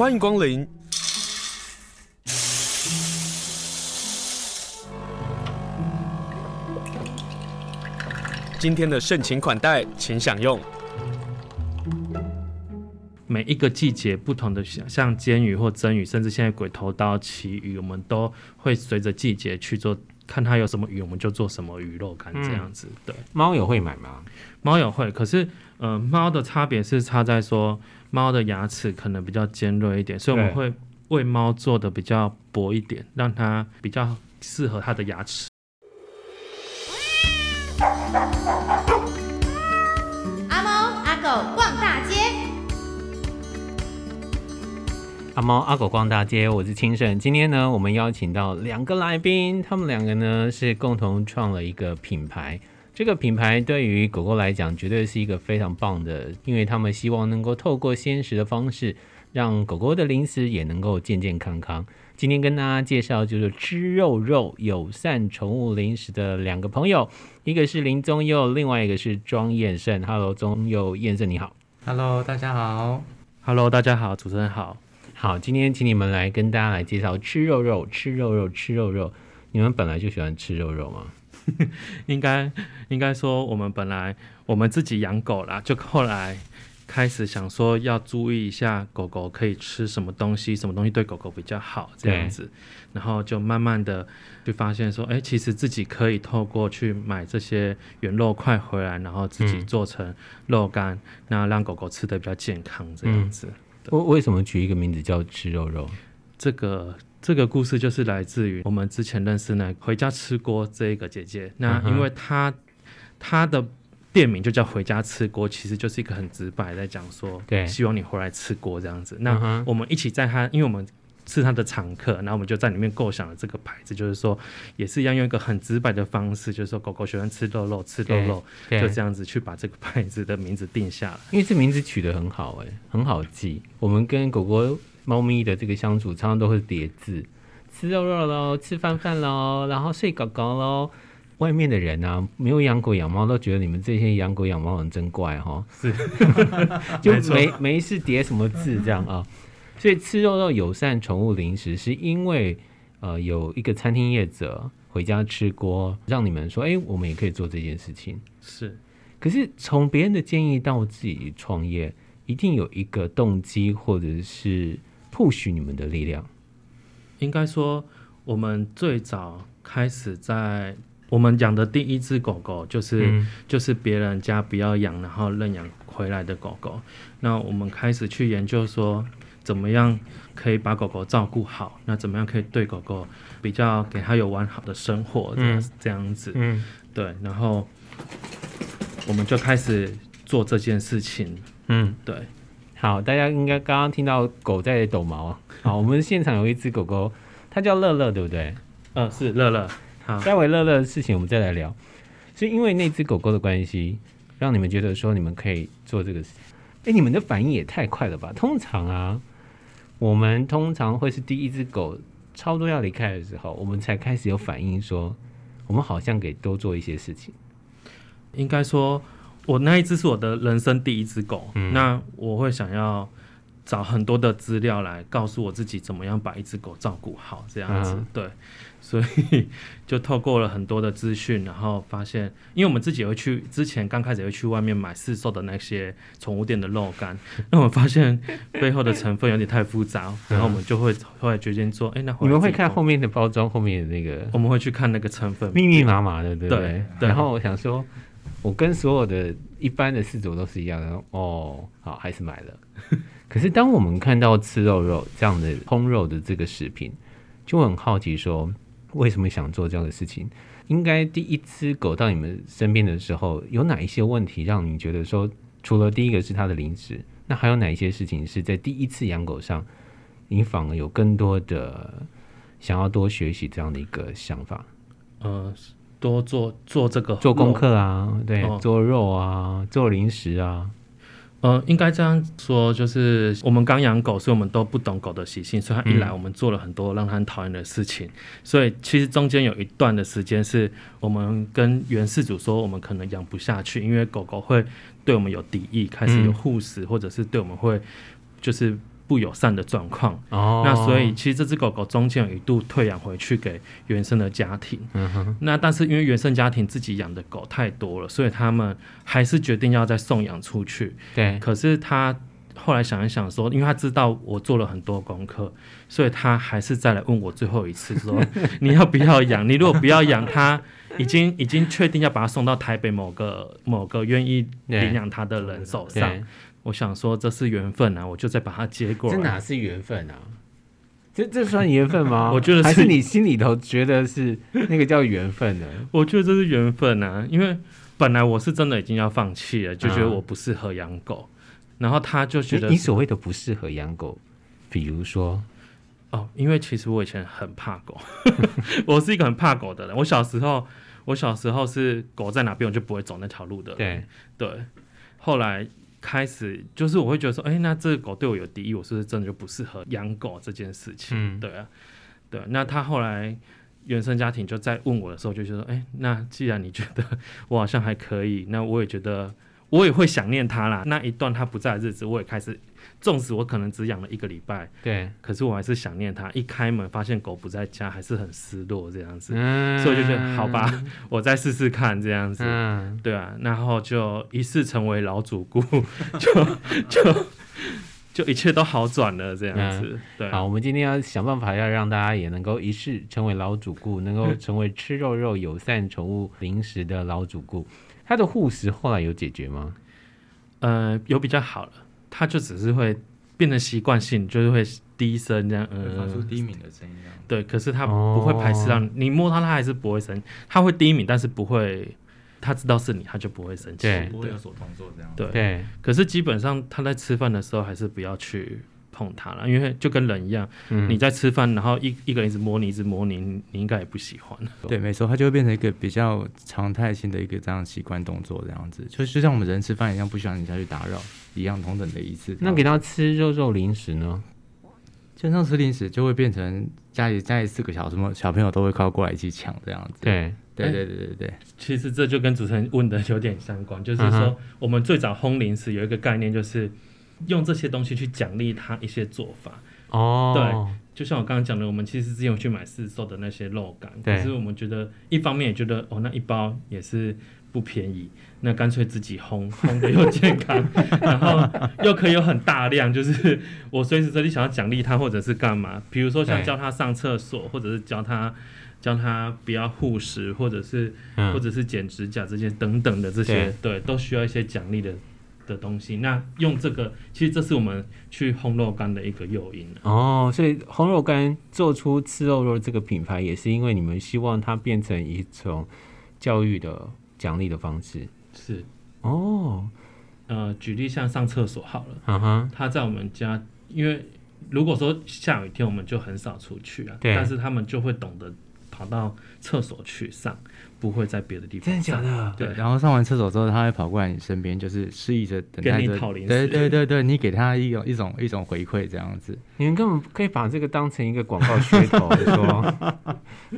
欢迎光临。今天的盛情款待，请享用。每一个季节不同的，像像煎鱼或蒸鱼，甚至现在鬼头刀、旗鱼，我们都会随着季节去做。看它有什么鱼，我们就做什么鱼肉干这样子。嗯、对，猫友会买吗？猫友会，可是，呃，猫的差别是差在说，猫的牙齿可能比较尖锐一点，所以我们会为猫做的比较薄一点，让它比较适合它的牙齿。阿猫阿狗逛大街，我是清盛。今天呢，我们邀请到两个来宾，他们两个呢是共同创了一个品牌。这个品牌对于狗狗来讲，绝对是一个非常棒的，因为他们希望能够透过鲜食的方式，让狗狗的零食也能够健健康康。今天跟大家介绍就是吃肉肉友善宠物零食的两个朋友，一个是林宗佑，另外一个是庄彦胜。Hello，宗佑、彦胜，你好。Hello，大家好。Hello，大家好，主持人好。好，今天请你们来跟大家来介绍吃肉肉，吃肉肉，吃肉肉。你们本来就喜欢吃肉肉吗？应该应该说，我们本来我们自己养狗啦，就后来开始想说要注意一下狗狗可以吃什么东西，什么东西对狗狗比较好这样子。然后就慢慢的就发现说，哎、欸，其实自己可以透过去买这些原肉块回来，然后自己做成肉干，那、嗯、让狗狗吃的比较健康这样子。嗯为为什么取一个名字叫吃肉肉？这个这个故事就是来自于我们之前认识那回家吃锅这一个姐姐。那因为她她的店名就叫回家吃锅，其实就是一个很直白在讲说，对，希望你回来吃锅这样子。那我们一起在她，因为我们。是他的常客，然后我们就在里面构想了这个牌子，就是说也是一样用一个很直白的方式，就是说狗狗喜欢吃肉肉，吃肉肉，就这样子去把这个牌子的名字定下来。因为这名字取得很好，哎，很好记。我们跟狗狗、猫咪的这个相处，常常都会叠字，吃肉肉喽，吃饭饭喽，然后睡狗狗喽。外面的人啊，没有养狗养猫，都觉得你们这些养狗养猫人真怪哈。是，就 没没事叠什么字这样啊。所以吃肉肉友善宠物零食，是因为呃有一个餐厅业者回家吃锅，让你们说，哎、欸，我们也可以做这件事情。是，可是从别人的建议到自己创业，一定有一个动机，或者是 push 你们的力量。应该说，我们最早开始在我们养的第一只狗狗，就是、嗯、就是别人家不要养，然后认养回来的狗狗。那我们开始去研究说。怎么样可以把狗狗照顾好？那怎么样可以对狗狗比较给它有完好的生活？这样这样子，嗯，对。然后我们就开始做这件事情。嗯，对。好，大家应该刚刚听到狗在抖毛。好，我们现场有一只狗狗，它叫乐乐，对不对？嗯，是乐乐。好，待会乐乐的事情我们再来聊。是因为那只狗狗的关系，让你们觉得说你们可以做这个事。哎，你们的反应也太快了吧？通常啊。我们通常会是第一只狗差不多要离开的时候，我们才开始有反应，说我们好像给多做一些事情。应该说，我那一只是我的人生第一只狗，嗯，那我会想要找很多的资料来告诉我自己怎么样把一只狗照顾好，这样子，嗯，对。所以就透过了很多的资讯，然后发现，因为我们自己也会去，之前刚开始也会去外面买市售的那些宠物店的肉干，那我们发现背后的成分有点太复杂，然后我们就会后来决定说，哎、欸，那你们会看后面的包装，后面的那个，我们会去看那个成分，密密麻麻的，对不对？对，对。然后我想说，我跟所有的一般的饲主都是一样的，哦，好，还是买了。可是当我们看到吃肉肉这样的烹肉的这个食品，就很好奇说。为什么想做这样的事情？应该第一只狗到你们身边的时候，有哪一些问题让你觉得说，除了第一个是它的零食，那还有哪一些事情是在第一次养狗上，你反而有更多的想要多学习这样的一个想法？呃，多做做这个做功课啊，对，哦，做肉啊，做零食啊。呃，应该这样说，就是我们刚养狗，所以我们都不懂狗的习性，所以它一来，我们做了很多让它很讨厌的事情。嗯。所以其实中间有一段的时间，是我们跟原事主说，我们可能养不下去，因为狗狗会对我们有敌意，开始有护食，或者是对我们会就是不友善的状况。哦，那所以其实这只狗狗中间有一度退养回去给原生的家庭。嗯哼，那但是因为原生家庭自己养的狗太多了，所以他们还是决定要再送养出去。对，可是他后来想一想说，因为他知道我做了很多功课，所以他还是再来问我最后一次说，你要不要养？你如果不要养，他已经已经确定要把它送到台北某个某个愿意领养他的人手上。我想说这是缘分啊，我就再把它接过来。这哪是缘分啊？这这算缘分吗？我觉得是还是你心里头觉得是那个叫缘分呢？我觉得这是缘分啊，因为本来我是真的已经要放弃了，就觉得我不适合养狗。嗯然后他就觉得你所谓的不适合养狗，比如说哦，因为其实我以前很怕狗，我是一个很怕狗的人。我小时候，我小时候是狗在哪边，我就不会走那条路的。对对，后来开始就是我会觉得说，哎，那这个狗对我有敌意，我是不是真的就不适合养狗这件事情？嗯，对啊，对。那他后来原生家庭就在问我的时候，就觉得，哎，那既然你觉得我好像还可以，那我也觉得。我也会想念他啦，那一段他不在的日子，我也开始，纵使我可能只养了一个礼拜，对，可是我还是想念他。一开门发现狗不在家，还是很失落这样子，嗯、所以就觉得好吧，我再试试看这样子，嗯、对啊，然后就一试成为老主顾，就就就一切都好转了这样子。嗯、对，好，我们今天要想办法要让大家也能够一试成为老主顾，能够成为吃肉肉友善宠物零食的老主顾。他的护食后来有解决吗？呃，有比较好了，他就只是会变成习惯性，就是会低声这样，呃，发出低鸣的声音。对，可是他不会排斥让你，哦、你摸他，他还是不会生，他会低鸣，但是不会，他知道是你，他就不会生气，对，不会有所动作这样。对，对，可是基本上他在吃饭的时候还是不要去。碰它了，因为就跟人一样，嗯、你在吃饭，然后一一个人一直摸你，一直摸你，你应该也不喜欢。对，没错，它就会变成一个比较常态性的一个这样习惯动作，这样子，就就像我们人吃饭一样，不喜欢人家去打扰一样，同等的意思。那给他吃肉肉零食呢？经常吃零食就会变成家里家里四个小什么小朋友都会靠过来一起抢这样子。对，对对对对对。其实这就跟主持人问的有点相关，就是说我们最早烘零食有一个概念就是。用这些东西去奖励他一些做法。哦，对，就像我刚刚讲的，我们其实之前有去买市售的那些肉干，可是我们觉得一方面也觉得哦，那一包也是不便宜，那干脆自己烘，烘的又健康，然后又可以有很大量，就是我随时随地想要奖励他或者是干嘛，比如说像教他上厕所，或者是教他教他不要护食，或者是、嗯、或者是剪指甲这些等等的这些，对，对，都需要一些奖励的。的东西，那用这个，其实这是我们去烘肉干的一个诱因哦。所以烘肉干做出吃肉肉这个品牌，也是因为你们希望它变成一种教育的奖励的方式。是。哦，呃，举例像上厕所好了，嗯哼，他在我们家，因为如果说下雨天，我们就很少出去啊，对，但是他们就会懂得跑到厕所去上。不会在别的地方。真的假的？对，然后上完厕所之后，他会跑过来你身边，就是示意着等待着。对对对对，你给他一种一种一种回馈，这样子。你们根本可以把这个当成一个广告噱头，说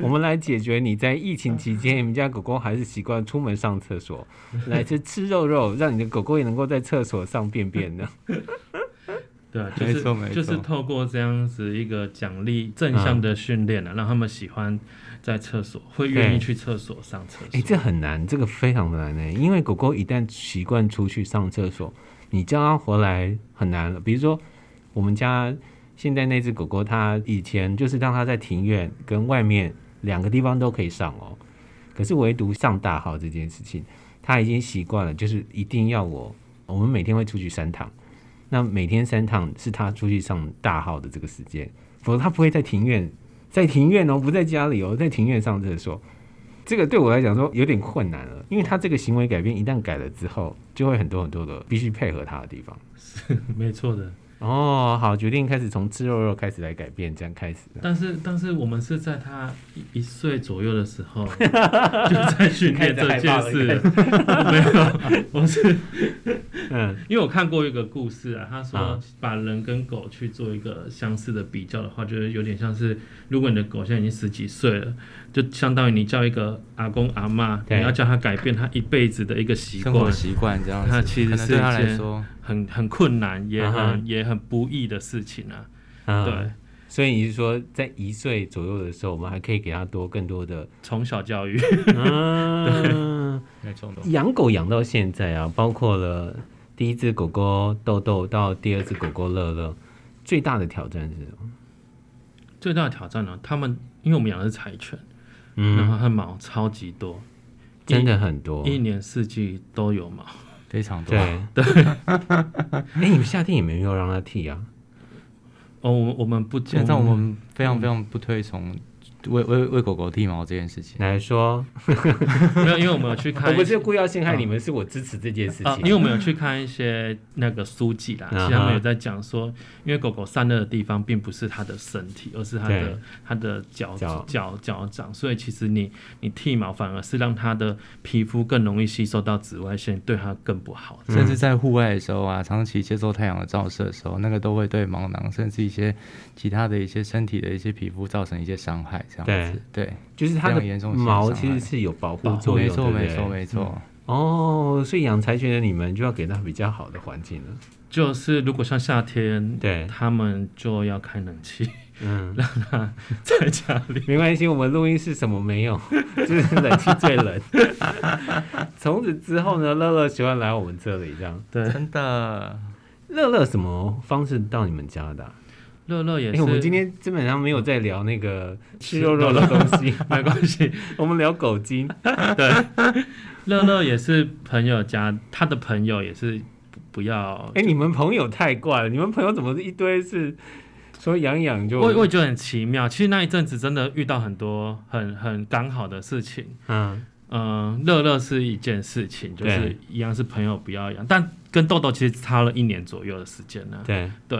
我们来解决你在疫情期间，你们家狗狗还是习惯出门上厕所，来吃吃肉肉，让你的狗狗也能够在厕所上便便的。对啊，就是就是透过这样子一个奖励正向的训练啊，让他们喜欢。在厕所会愿意去厕所上厕所？哎、欸，这很难，这个非常的难呢。因为狗狗一旦习惯出去上厕所，你叫它回来很难了。比如说，我们家现在那只狗狗，它以前就是让它在庭院跟外面两个地方都可以上哦。可是唯独上大号这件事情，它已经习惯了，就是一定要我。我们每天会出去三趟，那每天三趟是它出去上大号的这个时间，否则它不会在庭院。在庭院哦，不在家里哦，在庭院上厕所，这个对我来讲说有点困难了，因为他这个行为改变一旦改了之后，就会很多很多的必须配合他的地方。是 没错的。哦，好，决定开始从吃肉肉开始来改变，这样开始。但是，但是我们是在他一岁左右的时候 就在训练这件事。没有，我是嗯，因为我看过一个故事啊，他说把人跟狗去做一个相似的比较的话，就是有点像是，如果你的狗现在已经十几岁了，就相当于你叫一个阿公阿妈，你要叫他改变他一辈子的一个习惯，习惯这样，他其实是对他来说。很很困难，也很、uh. 也很不易的事情啊。Uh. 对，所以你是说，在一岁左右的时候，我们还可以给他多更多的从小教育。嗯，没错。养狗养到现在啊，包括了第一只狗狗豆豆到第二只狗狗乐乐，最大的挑战是什么？最大的挑战呢？他们因为我们养的是柴犬，嗯，然后它毛超级多，真的很多，一年四季都有毛。非常多，对 对。哎、欸，你们夏天也没有让他剃啊？哦，我我们不，现在我们非常非常不推崇。为为为狗狗剃毛这件事情。来说，没有，因为我们有去看，我不是故意要陷害你们，是我支持这件事情。因为我们有去看一些那个书籍啦，其实他们有在讲说，因为狗狗散热的地方并不是它的身体，而是它的它的脚脚。脚掌，所以其实你你剃毛反而是让它的皮肤更容易吸收到紫外线，对它更不好。甚至在户外的时候啊，长期接受太阳的照射的时候，那个都会对毛囊甚至一些其他的一些身体的一些皮肤造成一些伤害。对对，就是它的毛其实是有保护作用，没错没错没错。哦，所以养柴犬的你们就要给它比较好的环境了。就是如果像夏天，对，他们就要开冷气，嗯，让它在家里。没关系，我们录音室什么没有，就是冷气最冷。从此之后呢，乐乐喜欢来我们这里，这样。对，真的。乐乐什么方式到你们家的？乐乐也是、欸，我们今天基本上没有在聊那个 吃肉肉的 东西，没关系，我们聊狗精。对，乐乐也是朋友家，他的朋友也是不要。哎、欸，你们朋友太怪了，你们朋友怎么一堆是说养养就？我我也觉得很奇妙。其实那一阵子真的遇到很多很很刚好的事情。嗯嗯，乐乐、呃、是一件事情，就是一样是朋友不要养，但跟豆豆其实差了一年左右的时间呢。对对。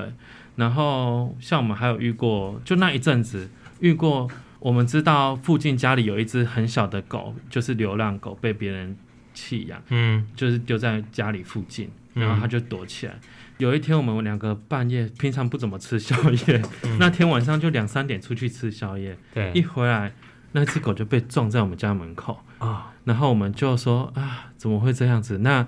然后像我们还有遇过，就那一阵子遇过，我们知道附近家里有一只很小的狗，就是流浪狗被别人弃养，嗯，就是丢在家里附近，然后它就躲起来。嗯、有一天我们两个半夜，平常不怎么吃宵夜，嗯、那天晚上就两三点出去吃宵夜，对，一回来那只狗就被撞在我们家门口啊，哦、然后我们就说啊，怎么会这样子？那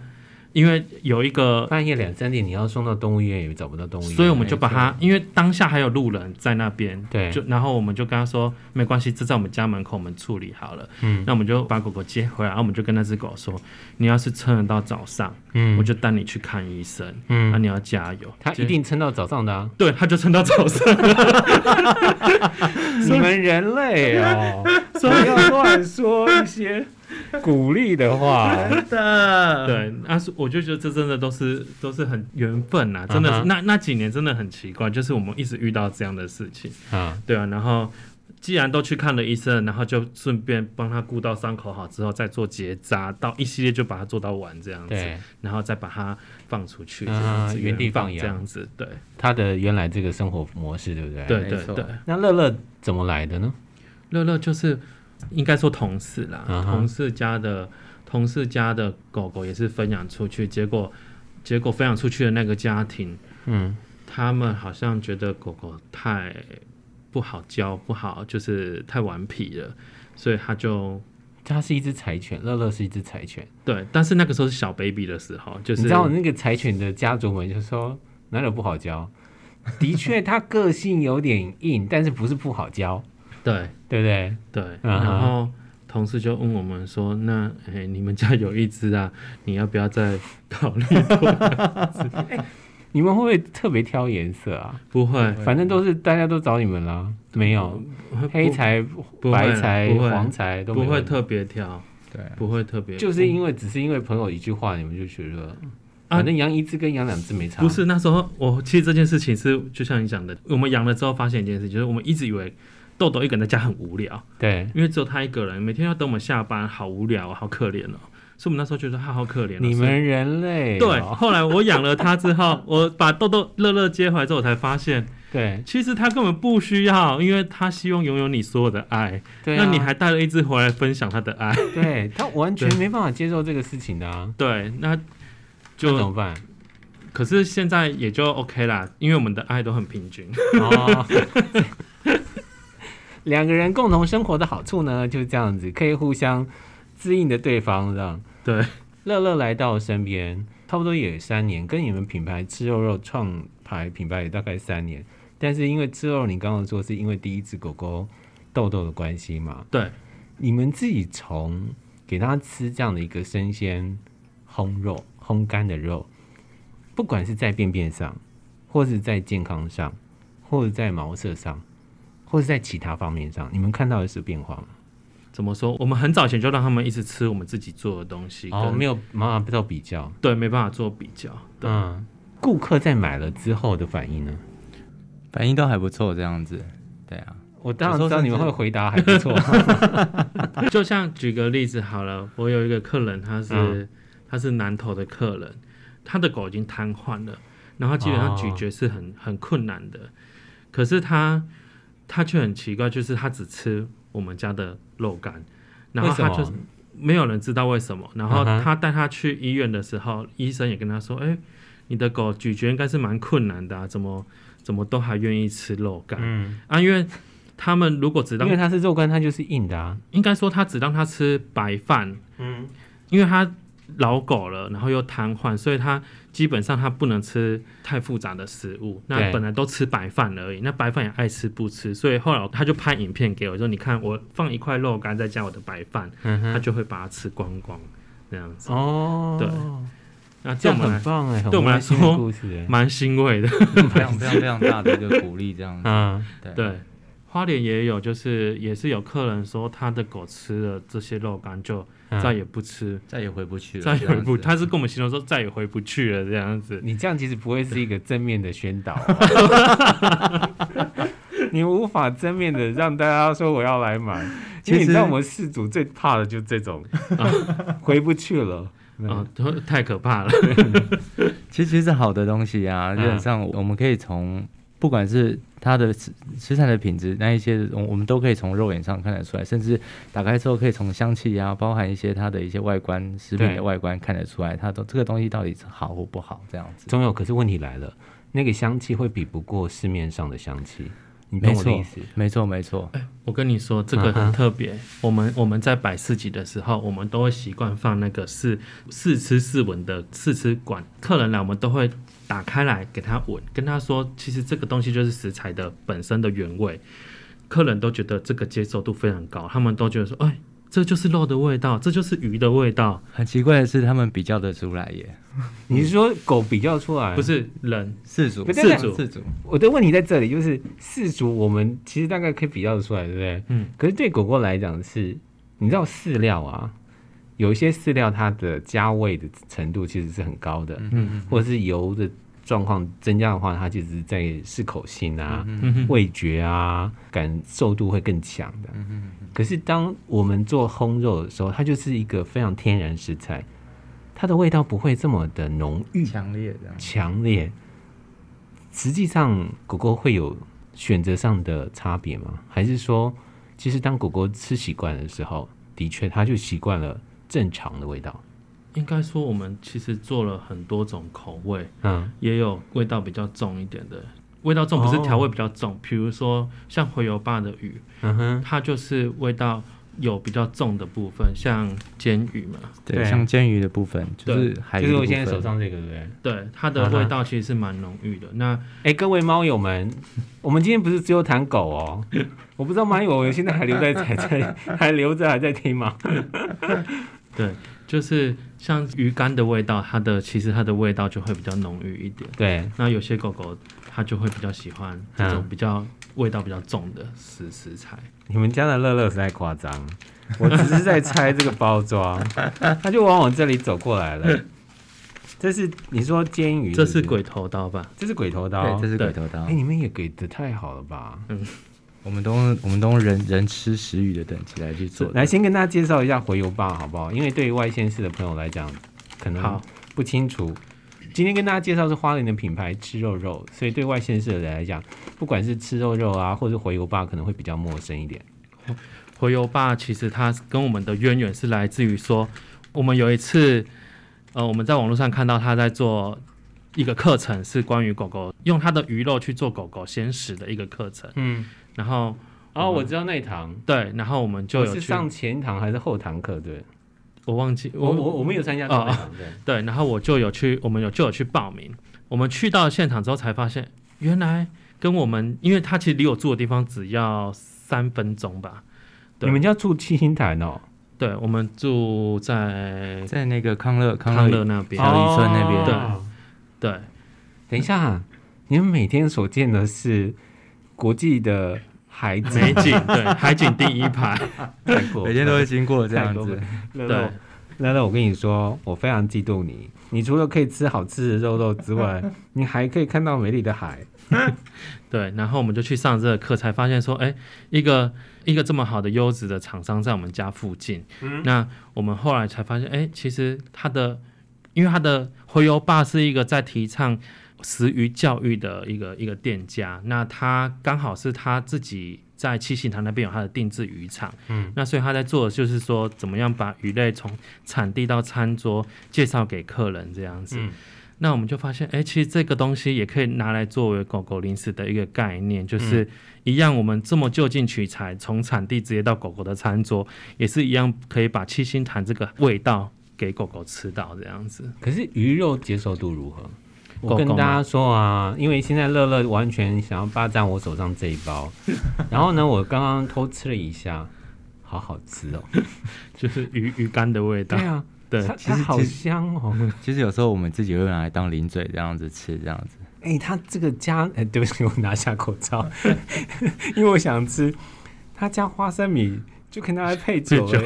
因为有一个半夜两三点，你要送到动物医院也找不到动物医院，所以我们就把它，因为当下还有路人在那边，对，就然后我们就跟他说没关系，这在我们家门口，我们处理好了。嗯，那我们就把狗狗接回来，然后我们就跟那只狗说，你要是撑得到早上，嗯，我就带你去看医生，嗯，那你要加油。它一定撑到早上的啊，对，他就撑到早上。你们人类哦，所以要乱说一些。鼓励的话，真的对，那是我就觉得这真的都是都是很缘分呐，真的是、uh huh. 那那几年真的很奇怪，就是我们一直遇到这样的事情啊，uh huh. 对啊，然后既然都去看了医生，然后就顺便帮他顾到伤口好之后再做结扎，到一系列就把它做到完这样子，然后再把它放出去，啊、uh，huh. 原地放养这样子，对，他的原来这个生活模式，对不对？对对对，那乐乐怎么来的呢？乐乐就是。应该说同事啦，uh huh. 同事家的同事家的狗狗也是分享出去，结果结果分享出去的那个家庭，嗯，他们好像觉得狗狗太不好教，不好就是太顽皮了，所以他就他是一只柴犬，乐乐是一只柴犬，对，但是那个时候是小 baby 的时候，就是你知道那个柴犬的家族们就说哪有不好教，的确它个性有点硬，但是不是不好教。对对不对？对，然后同事就问我们说：“那哎，你们家有一只啊，你要不要再考虑？”你们会不会特别挑颜色啊？不会，反正都是大家都找你们啦。没有黑柴、白柴、黄柴都不会特别挑。对，不会特别，就是因为只是因为朋友一句话，你们就觉得反正养一只跟养两只没差。不是那时候，我其实这件事情是就像你讲的，我们养了之后发现一件事，就是我们一直以为。豆豆一个人在家很无聊，对，因为只有他一个人，每天要等我们下班，好无聊，好可怜哦。所以我们那时候觉得他好可怜。你们人类、哦、对，后来我养了他之后，我把豆豆乐乐接回来之后，我才发现，对，其实他根本不需要，因为他希望拥有你所有的爱。对、啊，那你还带了一只回来分享他的爱，对他完全没办法接受这个事情的啊。对，那就那怎么办？可是现在也就 OK 啦，因为我们的爱都很平均。哦 两个人共同生活的好处呢，就是这样子，可以互相滋应的对方，这样。对，乐乐来到身边，差不多也三年，跟你们品牌吃肉肉创牌品牌也大概三年。但是因为吃肉，你刚刚说是因为第一只狗狗豆豆的关系嘛？对，你们自己从给它吃这样的一个生鲜烘肉、烘干的肉，不管是在便便上，或是在健康上，或者在毛色上，或者在其他方面上，你们看到的是变化吗？怎么说？我们很早前就让他们一直吃我们自己做的东西，哦，没有办法做比较，对，没办法做比较。嗯，顾客在买了之后的反应呢？反应都还不错，这样子。对啊，我当然知道你们会回答还不错。就像举个例子好了，我有一个客人，他是、嗯、他是南投的客人，他的狗已经瘫痪了，然后基本上咀嚼是很、哦、很困难的，可是他他却很奇怪，就是他只吃我们家的肉干，然后他就没有人知道为什么。然后他带他去医院的时候，嗯、医生也跟他说：“哎、欸，你的狗咀嚼应该是蛮困难的、啊，怎么？”怎么都还愿意吃肉干？嗯啊，因为他们如果只让，因为它是肉干，它就是硬的啊。应该说，他只让他吃白饭。嗯，因为它老狗了，然后又瘫痪，所以它基本上它不能吃太复杂的食物。那本来都吃白饭而已，那白饭也爱吃不吃，所以后来他就拍影片给我，说：“你看，我放一块肉干，再加我的白饭，嗯、他就会把它吃光光。”这样子哦，对。那这样很棒哎，对我们来说蛮欣慰的，非常非常非常大的一个鼓励，这样子。嗯，对。花莲也有，就是也是有客人说，他的狗吃了这些肉干就再也不吃，再也回不去了，再也回不，他是跟我们形容说再也回不去了这样子。你这样其实不会是一个正面的宣导，你无法正面的让大家说我要来买。其实你知道我们饲主最怕的就是这种 回不去了。啊，太可怕了。其 实其实是好的东西啊，基本上我们可以从不管是它的食食材的品质，那一些我我们都可以从肉眼上看得出来，甚至打开之后可以从香气啊，包含一些它的一些外观食品的外观看得出来，它都这个东西到底是好或不好这样子。总有，可是问题来了，那个香气会比不过市面上的香气。你懂我的意思？没错，没错。哎，我跟你说，这个很特别。Uh huh. 我们我们在摆市集的时候，我们都会习惯放那个试试吃试闻的试吃管。客人来，我们都会打开来给他闻，跟他说，其实这个东西就是食材的本身的原味。客人都觉得这个接受度非常高，他们都觉得说，哎。这就是肉的味道，这就是鱼的味道。很奇怪的是，他们比较得出来耶。你是说狗比较出来？不是人，四组，四组，四组。我的问题在这里，就是四组，我们其实大概可以比较得出来，对不对？嗯。可是对狗狗来讲是，你知道饲料啊，有一些饲料它的加味的程度其实是很高的，嗯，或者是油的。状况增加的话，它其实在适口性啊、嗯、味觉啊、感受度会更强的。可是当我们做烘肉的时候，它就是一个非常天然食材，它的味道不会这么的浓郁、强烈。强烈。实际上，狗狗会有选择上的差别吗？还是说，其实当狗狗吃习惯的时候，的确它就习惯了正常的味道？应该说，我们其实做了很多种口味，嗯，也有味道比较重一点的，味道重不是调味比较重，比如说像回油坝的鱼，嗯哼，它就是味道有比较重的部分，像煎鱼嘛，对，像煎鱼的部分，就是就是我现在手上这个，对不对？对，它的味道其实是蛮浓郁的。那哎，各位猫友们，我们今天不是只有谈狗哦，我不知道猫友们现在还留在还在还留着还在听吗？对。就是像鱼干的味道，它的其实它的味道就会比较浓郁一点。对，那有些狗狗它就会比较喜欢这种比较味道比较重的食食材。你们家的乐乐实在夸张，我只是在拆这个包装，它就往我这里走过来了。这是你说煎鱼是是？这是鬼头刀吧？这是鬼头刀，对，这是鬼头刀。哎，你们也给的太好了吧？嗯。我们都我们都用人人吃食鱼的等级来去做，来先跟大家介绍一下回游吧好不好？因为对于外县市的朋友来讲，可能不清楚。今天跟大家介绍是花莲的品牌吃肉肉，所以对外县市的人来讲，不管是吃肉肉啊，或是回游吧，可能会比较陌生一点。回游吧其实它跟我们的渊源是来自于说，我们有一次，呃，我们在网络上看到他在做一个课程，是关于狗狗用它的鱼肉去做狗狗鲜食的一个课程。嗯。然后，哦，我知道那一堂，对，然后我们就有去是上前堂还是后堂课？对，我忘记我我我们有参加哦，对，然后我就有去，我们有就有去报名。我们去到现场之后才发现，原来跟我们，因为他其实离我住的地方只要三分钟吧。你们家住七星潭哦？对，我们住在在那个康乐康乐那边，小渔村那边。对对，等一下，你们每天所见的是国际的。海景，对，海景第一排，每天都会经过这样子。对，乐乐，我跟你说，我非常嫉妒你。你除了可以吃好吃的肉肉之外，你还可以看到美丽的海。对，然后我们就去上这个课，才发现说，哎，一个一个这么好的优质的厂商在我们家附近。嗯，那我们后来才发现，哎，其实他的，因为他的洄游坝是一个在提倡。食鱼教育的一个一个店家，那他刚好是他自己在七星潭那边有他的定制渔场，嗯，那所以他在做的就是说，怎么样把鱼类从产地到餐桌介绍给客人这样子。嗯、那我们就发现，哎、欸，其实这个东西也可以拿来作为狗狗零食的一个概念，就是一样，我们这么就近取材，从产地直接到狗狗的餐桌，也是一样可以把七星潭这个味道给狗狗吃到这样子。可是鱼肉接受度如何？我跟大家说啊，因为现在乐乐完全想要霸占我手上这一包，然后呢，我刚刚偷吃了一下，好好吃哦，就是鱼鱼干的味道。对啊，对，其实好香哦。其实有时候我们自己会拿来当零嘴这样子吃，这样子。哎、欸，他这个加，哎、欸，对不起，我拿下口罩，因为我想吃，它加花生米就可以拿来配酒了。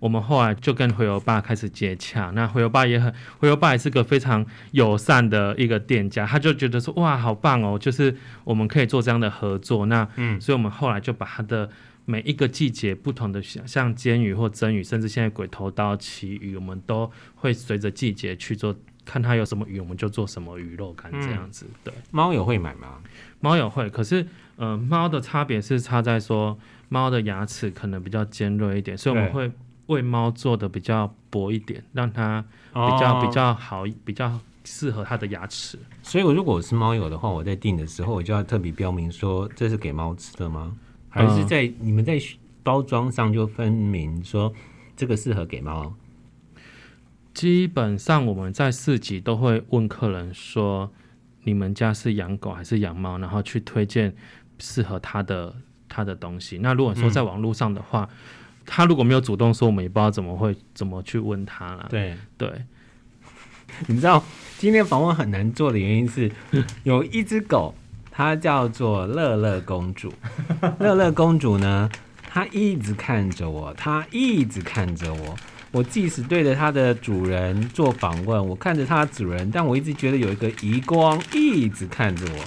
我们后来就跟回游爸开始接洽，那回游爸也很，回游爸也是个非常友善的一个店家，他就觉得说哇，好棒哦，就是我们可以做这样的合作，那嗯，所以我们后来就把他的每一个季节不同的像像煎鱼或蒸鱼，甚至现在鬼头刀旗鱼，我们都会随着季节去做，看它有什么鱼，我们就做什么鱼肉干这样子。对，猫也会买吗？猫也会，可是呃，猫的差别是差在说猫的牙齿可能比较尖锐一点，所以我们会。为猫做的比较薄一点，让它比较、哦、比较好，比较适合它的牙齿。所以，我如果我是猫友的话，我在订的时候，我就要特别标明说这是给猫吃的吗？还是在、嗯、你们在包装上就分明说这个适合给猫？基本上我们在市集都会问客人说，你们家是养狗还是养猫，然后去推荐适合它的它的东西。那如果说在网络上的话，嗯他如果没有主动说，我们也不知道怎么会怎么去问他了。对对，你知道今天访问很难做的原因是，有一只狗，它叫做乐乐公主。乐乐公主呢，它一直看着我，它一直看着我。我即使对着它的主人做访问，我看着它的主人，但我一直觉得有一个余光一直看着我，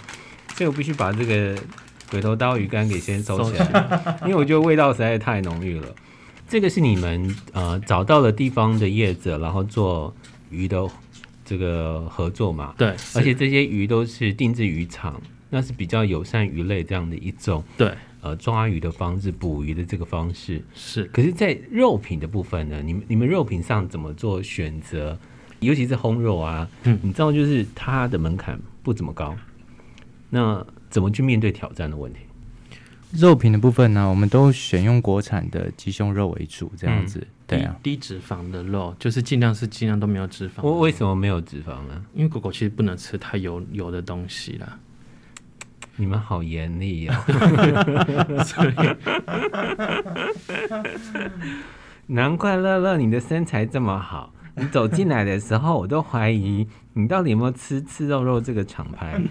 所以我必须把这个鬼头刀鱼竿给先收起来，因为我觉得味道实在太浓郁了。这个是你们呃找到了地方的业者，然后做鱼的这个合作嘛？对，而且这些鱼都是定制渔场，那是比较友善鱼类这样的一种对呃抓鱼的方式，捕鱼的这个方式是。可是，在肉品的部分呢，你们你们肉品上怎么做选择？尤其是烘肉啊，嗯，你知道就是它的门槛不怎么高，那怎么去面对挑战的问题？肉品的部分呢，我们都选用国产的鸡胸肉为主，这样子。嗯、对啊低，低脂肪的肉，就是尽量是尽量都没有脂肪。我为什么没有脂肪呢？因为狗狗其实不能吃太油油的东西啦。你们好严厉哦！难怪乐乐你的身材这么好，你走进来的时候，我都怀疑你到底有没有吃吃肉肉这个厂牌。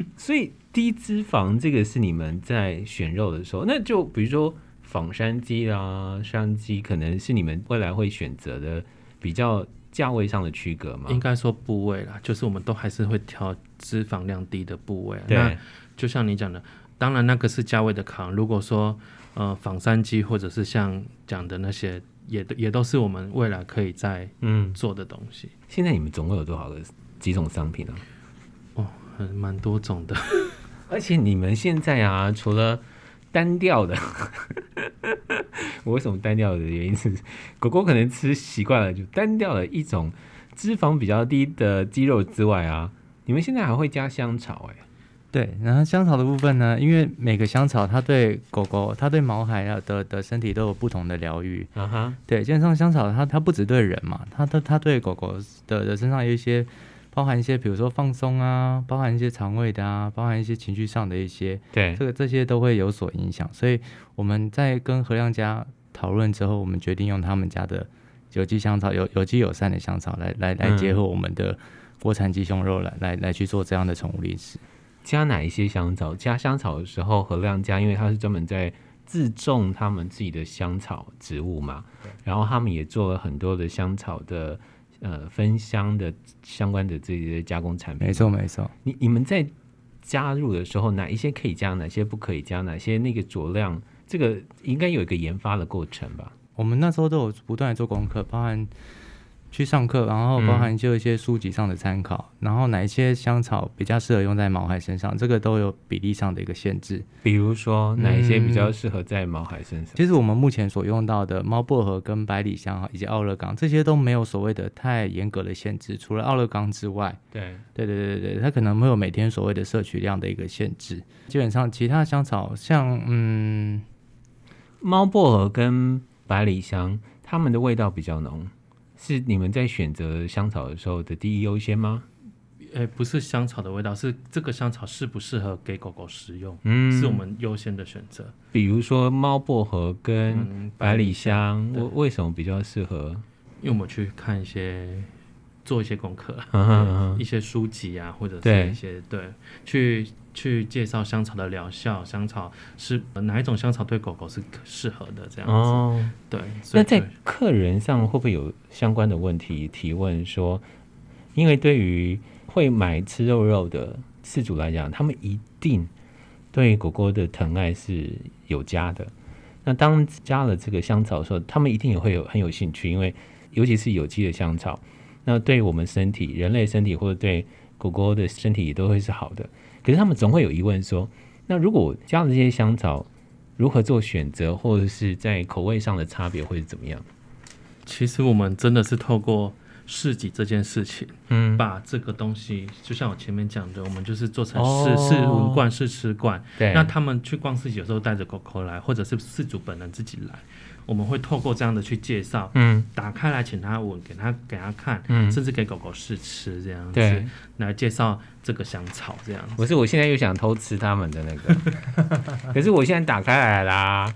所以低脂肪这个是你们在选肉的时候，那就比如说仿山鸡啦、山鸡，可能是你们未来会选择的比较价位上的区隔嘛？应该说部位啦，就是我们都还是会挑脂肪量低的部位。对，那就像你讲的，当然那个是价位的考量。如果说呃仿山鸡或者是像讲的那些，也也都是我们未来可以在嗯做的东西。现在你们总共有多少个几种商品呢？蛮多种的，而且你们现在啊，除了单调的，我为什么单调的原因是，狗狗可能吃习惯了，就单调的一种脂肪比较低的鸡肉之外啊，你们现在还会加香草哎、欸，对，然后香草的部分呢，因为每个香草它对狗狗、它对毛孩啊的的身体都有不同的疗愈。啊哈，对，基本上香草它它不只对人嘛，它它它对狗狗的的身上有一些包含一些，比如说放松啊，包含一些肠胃的啊，包含一些情绪上的一些，对，这个这些都会有所影响。所以我们在跟何亮家讨论之后，我们决定用他们家的有机香草、有有机友善的香草来来来结合我们的国产鸡胸肉来来来去做这样的宠物零食。加哪一些香草？加香草的时候，何亮家因为他是专门在自种他们自己的香草植物嘛，然后他们也做了很多的香草的呃分香的相关的这些加工产品。没错，没错。你你们在加入的时候，哪一些可以加，哪些不可以加？哪些那个佐料，这个应该有一个研发的过程吧？我们那时候都有不断的做功课，包含。去上课，然后包含就一些书籍上的参考，嗯、然后哪一些香草比较适合用在毛孩身上，这个都有比例上的一个限制。比如说哪一些比较适合在毛孩身上？嗯、其实我们目前所用到的猫薄荷跟百里香以及奥勒冈这些都没有所谓的太严格的限制，除了奥勒冈之外。对对对对对，它可能会有每天所谓的摄取量的一个限制。基本上其他香草像嗯，猫薄荷跟百里香，它们的味道比较浓。是你们在选择香草的时候的第一优先吗？诶、欸，不是香草的味道，是这个香草适不适合给狗狗食用，嗯，是我们优先的选择。比如说猫薄荷跟百里香，为、嗯、为什么比较适合？因为我们去看一些。做一些功课，嗯哼嗯哼，一些书籍啊，或者是一些对，对，去去介绍香草的疗效，香草是哪一种香草对狗狗是适合的这样子。哦，对。那在客人上会不会有相关的问题提问说，因为对于会买吃肉肉的饲主来讲，他们一定对狗狗的疼爱是有加的。那当加了这个香草的时候，他们一定也会有很有兴趣，因为尤其是有机的香草。那对我们身体、人类身体或者对狗狗的身体也都会是好的。可是他们总会有疑问说：那如果加了这些香草，如何做选择，或者是在口味上的差别会是怎么样？其实我们真的是透过市集这件事情，嗯，把这个东西，就像我前面讲的，我们就是做成试试闻罐、试吃罐。对，那他们去逛市集，有时候带着狗狗来，或者是饲主本人自己来。我们会透过这样的去介绍，嗯，打开来请他闻，给他给他看，嗯，甚至给狗狗试吃这样子，对，来介绍这个香草这样子。不是，我现在又想偷吃他们的那个，可是我现在打开来啦，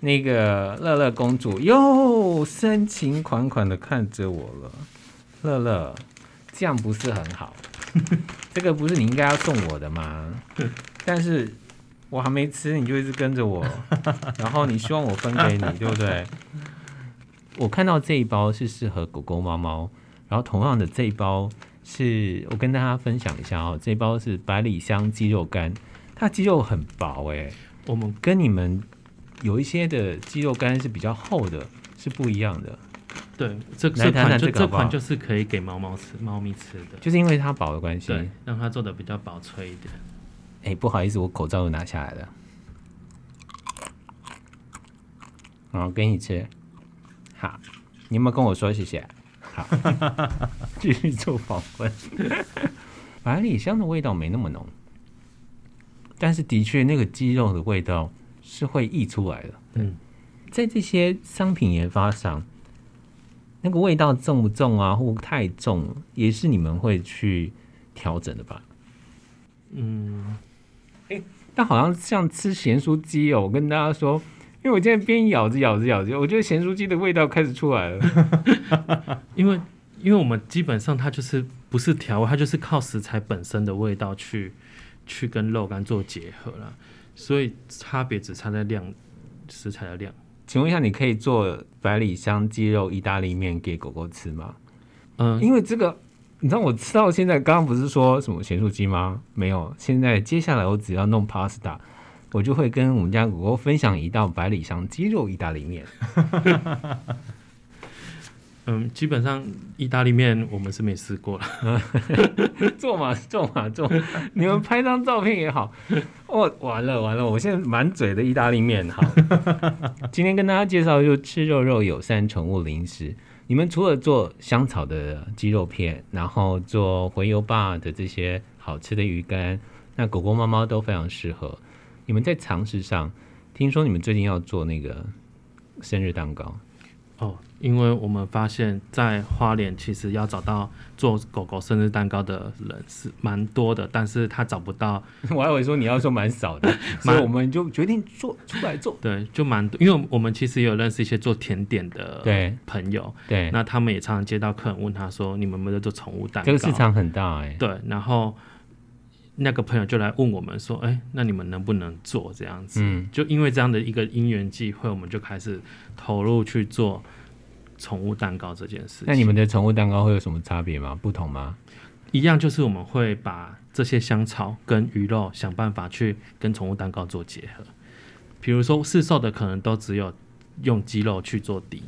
那个乐乐公主又深情款款的看着我了，乐乐，这样不是很好，这个不是你应该要送我的吗？但是。我还没吃，你就一直跟着我，然后你希望我分给你，对不对？我看到这一包是适合狗狗、猫猫，然后同样的这一包是我跟大家分享一下哦，这一包是百里香鸡肉干，它鸡肉很薄哎，我们跟你们有一些的鸡肉干是比较厚的，是不一样的。对，这这款就这款就是可以给猫猫吃、猫咪吃的，就是因为它薄的关系，对，让它做的比较薄脆一点。哎、欸，不好意思，我口罩又拿下来了。好，给你吃。好，你有没有跟我说谢谢？好，继续做访问。百里香的味道没那么浓，但是的确那个鸡肉的味道是会溢出来的。嗯，在这些商品研发上，那个味道重不重啊，或太重，也是你们会去调整的吧？嗯。哎，但好像像吃咸酥鸡哦，我跟大家说，因为我现在边咬着咬着咬着，我觉得咸酥鸡的味道开始出来了。因为，因为我们基本上它就是不是调味，它就是靠食材本身的味道去去跟肉干做结合了，所以差别只差在量，食材的量。请问一下，你可以做百里香鸡肉意大利面给狗狗吃吗？嗯，因为这个。你知道我吃到现在，刚刚不是说什么咸酥鸡吗？没有，现在接下来我只要弄 pasta，我就会跟我们家狗狗分享一道百里香鸡肉意大利面。嗯，基本上意大利面我们是没试过了，做嘛做嘛做，你们拍张照片也好。哦，完了完了，我现在满嘴的意大利面。好，今天跟大家介绍就吃肉肉友善宠物零食。你们除了做香草的鸡肉片，然后做回油霸的这些好吃的鱼干，那狗狗、猫猫都非常适合。你们在尝试上，听说你们最近要做那个生日蛋糕。哦，因为我们发现，在花莲其实要找到做狗狗生日蛋糕的人是蛮多的，但是他找不到。我还以为说你要说蛮少的，所以我们就决定做出来做。对，就蛮多，因为我们其实也有认识一些做甜点的朋友，对，那他们也常常接到客人问他说：“你们有没有做宠物蛋糕？”这个市场很大哎、欸。对，然后那个朋友就来问我们说：“哎、欸，那你们能不能做这样子？”嗯，就因为这样的一个因缘际会，我们就开始。投入去做宠物蛋糕这件事，那你们的宠物蛋糕会有什么差别吗？不同吗？一样，就是我们会把这些香草跟鱼肉想办法去跟宠物蛋糕做结合。比如说市售的可能都只有用鸡肉去做底。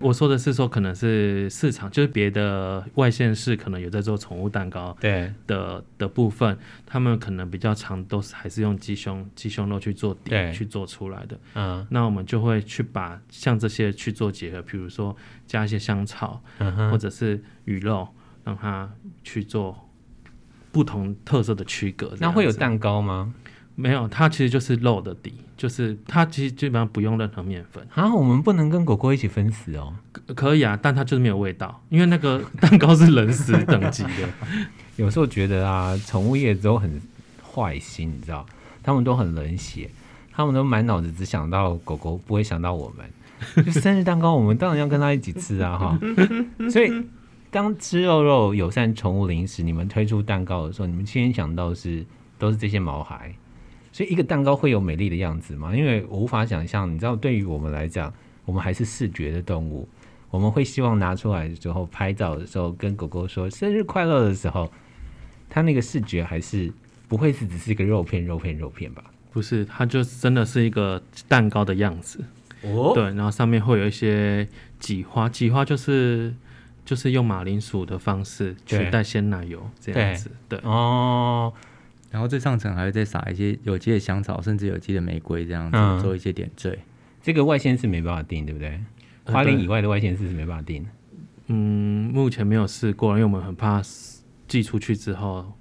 我说的是说，可能是市场，就是别的外县市可能有在做宠物蛋糕，对的的部分，他们可能比较常都是还是用鸡胸鸡胸肉去做底去做出来的。嗯，那我们就会去把像这些去做结合，比如说加一些香草，嗯、或者是鱼肉，让它去做不同特色的区隔。那会有蛋糕吗？没有，它其实就是肉的底，就是它其实基本上不用任何面粉啊。我们不能跟狗狗一起分食哦。可可以啊，但它就是没有味道，因为那个 蛋糕是冷食等级的。有时候觉得啊，宠物业都很坏心，你知道，他们都很冷血，他们都满脑子只想到狗狗，不会想到我们。就生日蛋糕，我们当然要跟他一起吃啊，哈。所以，当吃肉肉友善宠物零食，你们推出蛋糕的时候，你们先想到是都是这些毛孩。所以一个蛋糕会有美丽的样子吗？因为我无法想象，你知道，对于我们来讲，我们还是视觉的动物，我们会希望拿出来之后拍照的时候，跟狗狗说生日快乐的时候，它那个视觉还是不会是只是一个肉片、肉片、肉片吧？不是，它就真的是一个蛋糕的样子哦。对，然后上面会有一些挤花，挤花就是就是用马铃薯的方式取代鲜奶油这样子。对，对哦。然后最上层还会再撒一些有机的香草，甚至有机的玫瑰，这样子、嗯、做一些点缀。这个外线是没办法定，对不对？花莲以外的外线是没办法定。嗯，目前没有试过，因为我们很怕寄出去之后，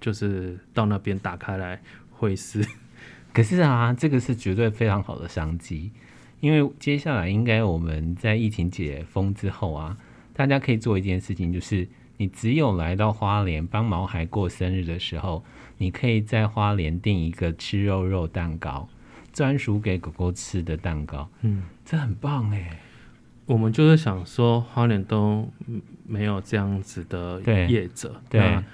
就是到那边打开来会是。可是啊，这个是绝对非常好的商机，因为接下来应该我们在疫情解封之后啊，大家可以做一件事情，就是你只有来到花莲帮毛孩过生日的时候。你可以在花莲订一个吃肉肉蛋糕，专属给狗狗吃的蛋糕。嗯，这很棒哎。我们就是想说，花莲都没有这样子的业者，对，对，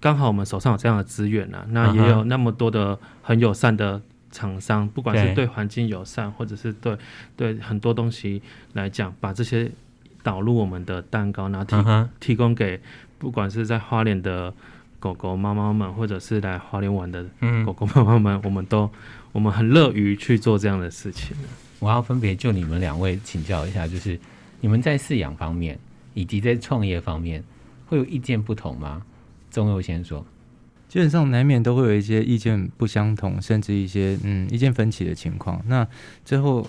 刚好我们手上有这样的资源啊，那也有那么多的很友善的厂商，不管是对环境友善，或者是对对很多东西来讲，把这些导入我们的蛋糕，然后提提供给不管是在花莲的。狗狗、妈妈们，或者是来花莲玩的狗狗、妈妈们，嗯、我们都我们很乐于去做这样的事情。我要分别就你们两位请教一下，就是你们在饲养方面以及在创业方面会有意见不同吗？钟佑先说，基本上难免都会有一些意见不相同，甚至一些嗯意见分歧的情况。那最后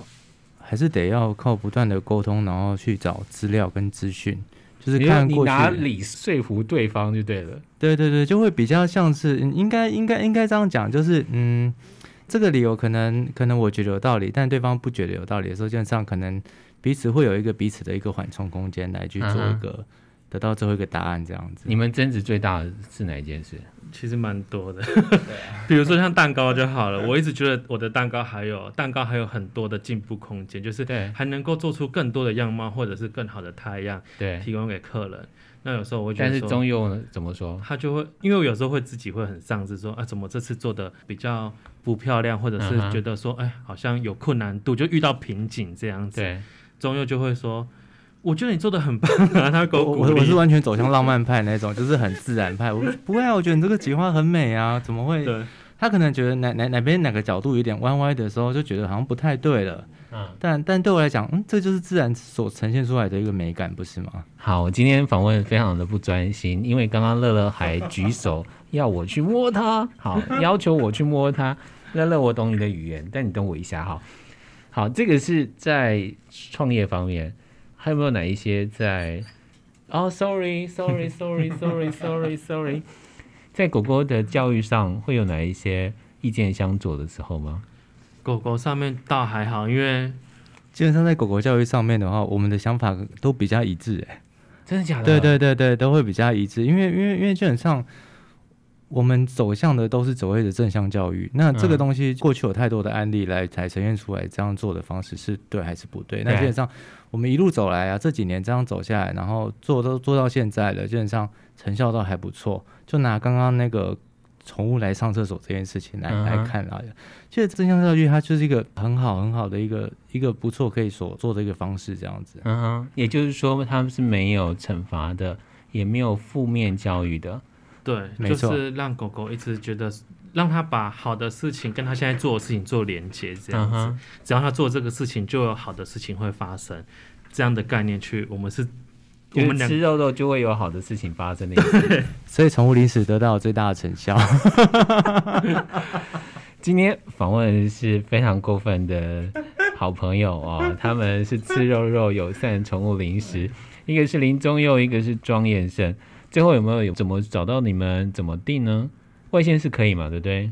还是得要靠不断的沟通，然后去找资料跟资讯。就是看过去，你拿理说服对方就对了。对对对，就会比较像是应该应该应该这样讲，就是嗯，这个理由可能可能我觉得有道理，但对方不觉得有道理的时候，基本上可能彼此会有一个彼此的一个缓冲空间来去做一个、嗯、得到最后一个答案这样子。你们争执最大的是哪一件事？其实蛮多的，比如说像蛋糕就好了。我一直觉得我的蛋糕还有蛋糕还有很多的进步空间，就是还能够做出更多的样貌，或者是更好的太阳，对，提供给客人。那有时候我会觉得，但是中佑呢怎么说？他就会，因为我有时候会自己会很丧志，说啊，怎么这次做的比较不漂亮，或者是觉得说，哎，好像有困难度，就遇到瓶颈这样子。对，中佑就会说。我觉得你做的很棒啊！他狗 我。我我是完全走向浪漫派那种，就是很自然派。我 不会啊，我觉得你这个挤花很美啊，怎么会？对。他可能觉得哪哪哪边哪个角度有点歪歪的时候，就觉得好像不太对了。嗯。但但对我来讲，嗯，这就是自然所呈现出来的一个美感，不是吗？好，我今天访问非常的不专心，因为刚刚乐乐还举手 要我去摸它，好，要求我去摸它。乐乐，我懂你的语言，但你等我一下哈。好，这个是在创业方面。还有没有哪一些在？哦，sorry，sorry，sorry，sorry，sorry，sorry，在狗狗的教育上会有哪一些意见相左的时候吗？狗狗上面倒还好，因为基本上在狗狗教育上面的话，我们的想法都比较一致，哎，真的假的？对对对对，都会比较一致，因为因为因为基本上。我们走向的都是所谓的正向教育，那这个东西过去有太多的案例来才呈现出来，这样做的方式是对还是不对？那基本上我们一路走来啊，这几年这样走下来，然后做都做到现在了，基本上成效都还不错。就拿刚刚那个宠物来上厕所这件事情来、uh. 来看啊，其实正向教育它就是一个很好很好的一个一个不错可以所做的一个方式，这样子。嗯哼，也就是说他们是没有惩罚的，也没有负面教育的。对，就是让狗狗一直觉得，让他把好的事情跟他现在做的事情做连接，这样子，uh. 只要他做这个事情，就有好的事情会发生。这样的概念去，我们是，我们吃肉肉就会有好的事情发生的。所以宠物零食得到最大的成效。今天访问是非常过分的好朋友哦，他们是吃肉肉友善宠物零食，一个是林中佑，一个是庄彦胜。最后有没有有怎么找到你们？怎么定呢？外线是可以嘛？对不对？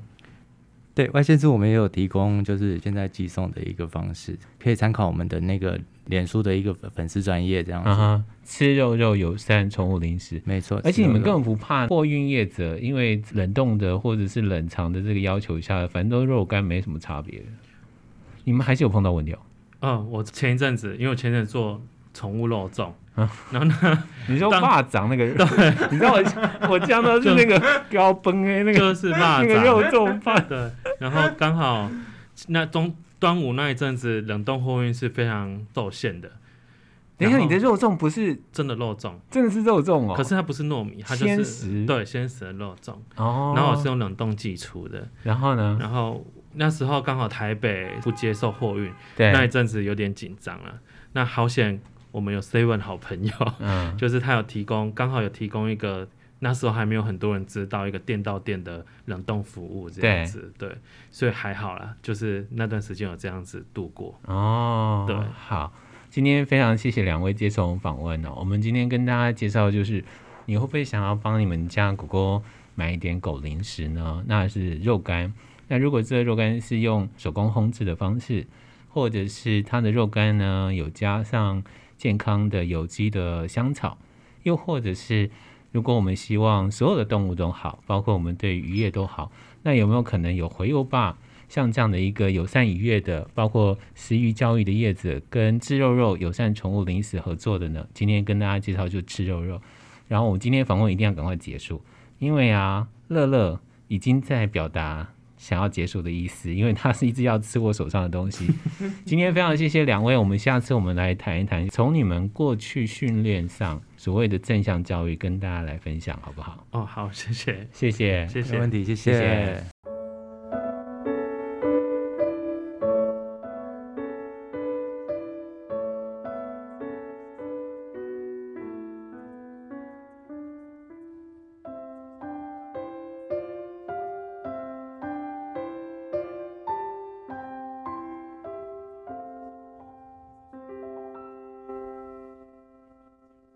对，外线是我们也有提供，就是现在寄送的一个方式，可以参考我们的那个脸书的一个粉丝专业这样子。啊、吃肉肉友善宠物零食，没错。而且你们根本不怕货运业者，因为冷冻的或者是冷藏的这个要求下，反正都肉干没什么差别。你们还是有碰到问题哦？嗯、哦，我前一阵子，因为我前阵子做宠物肉粽。然后呢？你说蚂蚱那个？对，你知道我我讲的是那个标本哎，那个就是那个肉粽饭。对，然后刚好那中端午那一阵子冷冻货运是非常受限的。等一下，你的肉粽不是真的肉粽，真的是肉粽哦。可是它不是糯米，它就是。对，鲜食的肉粽。哦。然后我是用冷冻寄出的。然后呢？然后那时候刚好台北不接受货运，那一阵子有点紧张了。那好险。我们有 Seven 好朋友，嗯，就是他有提供，刚好有提供一个那时候还没有很多人知道一个店到店的冷冻服务这样子，对，对，所以还好啦，就是那段时间有这样子度过。哦，对，好，今天非常谢谢两位接受我们访问哦。我们今天跟大家介绍就是，你会不会想要帮你们家狗狗买一点狗零食呢？那是肉干，那如果这个肉干是用手工烘制的方式，或者是它的肉干呢有加上。健康的有机的香草，又或者是如果我们希望所有的动物都好，包括我们对渔业都好，那有没有可能有回游吧像这样的一个友善渔业的，包括食鱼教育的叶子跟吃肉肉友善宠物零食合作的呢？今天跟大家介绍就吃肉肉，然后我们今天访问一定要赶快结束，因为啊，乐乐已经在表达。想要结束的意思，因为他是一直要吃我手上的东西。今天非常谢谢两位，我们下次我们来谈一谈，从你们过去训练上所谓的正向教育，跟大家来分享，好不好？哦，好，谢谢，谢谢，谢谢，没问题，谢谢。谢谢。